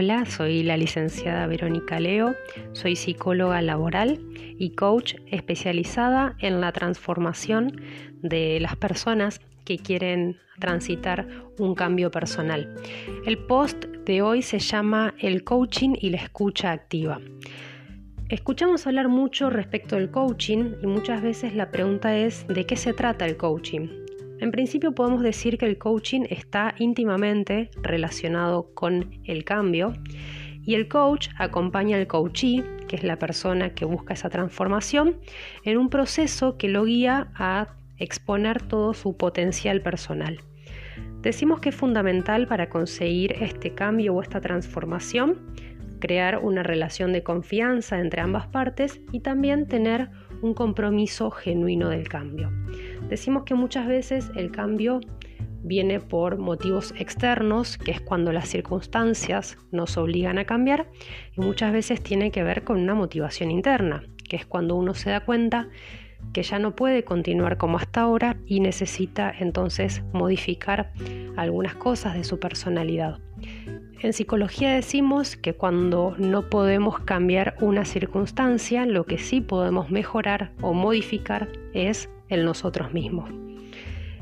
Hola, soy la licenciada Verónica Leo, soy psicóloga laboral y coach especializada en la transformación de las personas que quieren transitar un cambio personal. El post de hoy se llama El coaching y la escucha activa. Escuchamos hablar mucho respecto del coaching y muchas veces la pregunta es ¿de qué se trata el coaching? En principio podemos decir que el coaching está íntimamente relacionado con el cambio y el coach acompaña al coachee, que es la persona que busca esa transformación, en un proceso que lo guía a exponer todo su potencial personal. Decimos que es fundamental para conseguir este cambio o esta transformación crear una relación de confianza entre ambas partes y también tener un compromiso genuino del cambio. Decimos que muchas veces el cambio viene por motivos externos, que es cuando las circunstancias nos obligan a cambiar, y muchas veces tiene que ver con una motivación interna, que es cuando uno se da cuenta que ya no puede continuar como hasta ahora y necesita entonces modificar algunas cosas de su personalidad. En psicología decimos que cuando no podemos cambiar una circunstancia, lo que sí podemos mejorar o modificar es el nosotros mismos.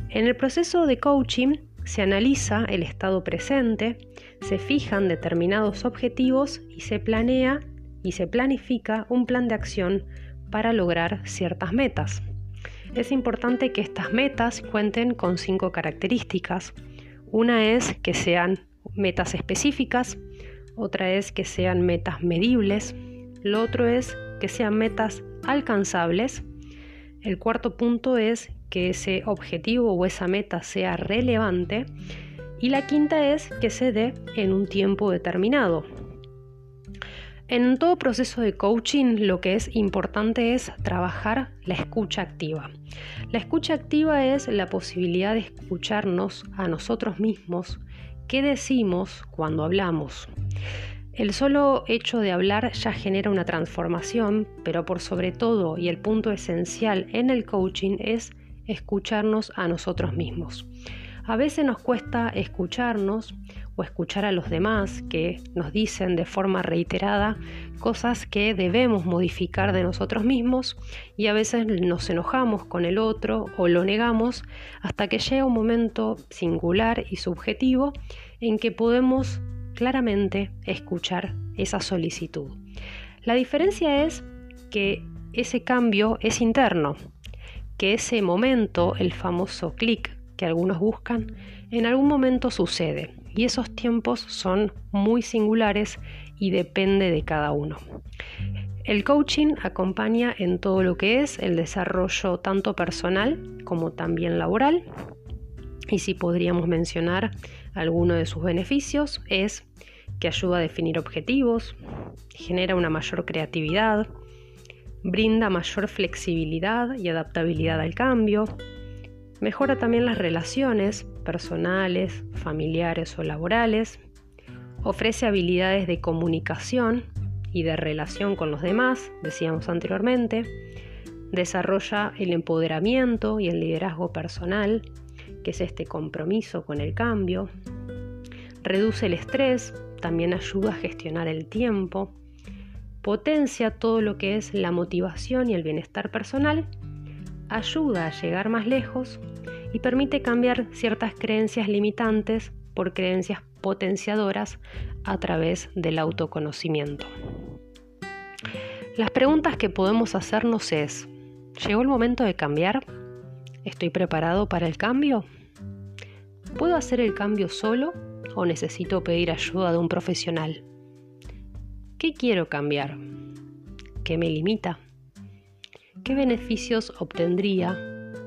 En el proceso de coaching se analiza el estado presente, se fijan determinados objetivos y se planea y se planifica un plan de acción para lograr ciertas metas. Es importante que estas metas cuenten con cinco características. Una es que sean metas específicas, otra es que sean metas medibles, lo otro es que sean metas alcanzables, el cuarto punto es que ese objetivo o esa meta sea relevante y la quinta es que se dé en un tiempo determinado. En todo proceso de coaching lo que es importante es trabajar la escucha activa. La escucha activa es la posibilidad de escucharnos a nosotros mismos ¿Qué decimos cuando hablamos? El solo hecho de hablar ya genera una transformación, pero por sobre todo y el punto esencial en el coaching es escucharnos a nosotros mismos. A veces nos cuesta escucharnos o escuchar a los demás que nos dicen de forma reiterada cosas que debemos modificar de nosotros mismos y a veces nos enojamos con el otro o lo negamos hasta que llega un momento singular y subjetivo en que podemos claramente escuchar esa solicitud. La diferencia es que ese cambio es interno, que ese momento, el famoso clic que algunos buscan, en algún momento sucede y esos tiempos son muy singulares y depende de cada uno. El coaching acompaña en todo lo que es el desarrollo tanto personal como también laboral. Y si podríamos mencionar alguno de sus beneficios es que ayuda a definir objetivos, genera una mayor creatividad, brinda mayor flexibilidad y adaptabilidad al cambio, Mejora también las relaciones personales, familiares o laborales. Ofrece habilidades de comunicación y de relación con los demás, decíamos anteriormente. Desarrolla el empoderamiento y el liderazgo personal, que es este compromiso con el cambio. Reduce el estrés, también ayuda a gestionar el tiempo. Potencia todo lo que es la motivación y el bienestar personal ayuda a llegar más lejos y permite cambiar ciertas creencias limitantes por creencias potenciadoras a través del autoconocimiento. Las preguntas que podemos hacernos es, ¿llegó el momento de cambiar? ¿Estoy preparado para el cambio? ¿Puedo hacer el cambio solo o necesito pedir ayuda de un profesional? ¿Qué quiero cambiar? ¿Qué me limita? ¿Qué beneficios obtendría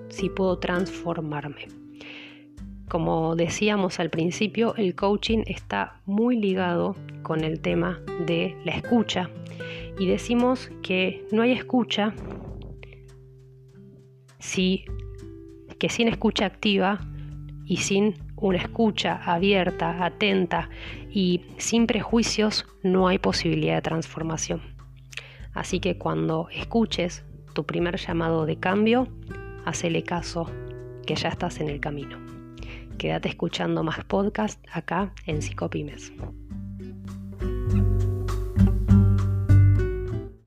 si puedo transformarme? Como decíamos al principio, el coaching está muy ligado con el tema de la escucha y decimos que no hay escucha si que sin escucha activa y sin una escucha abierta, atenta y sin prejuicios no hay posibilidad de transformación. Así que cuando escuches tu primer llamado de cambio, hacele caso, que ya estás en el camino. Quédate escuchando más podcast acá en Psicopymes.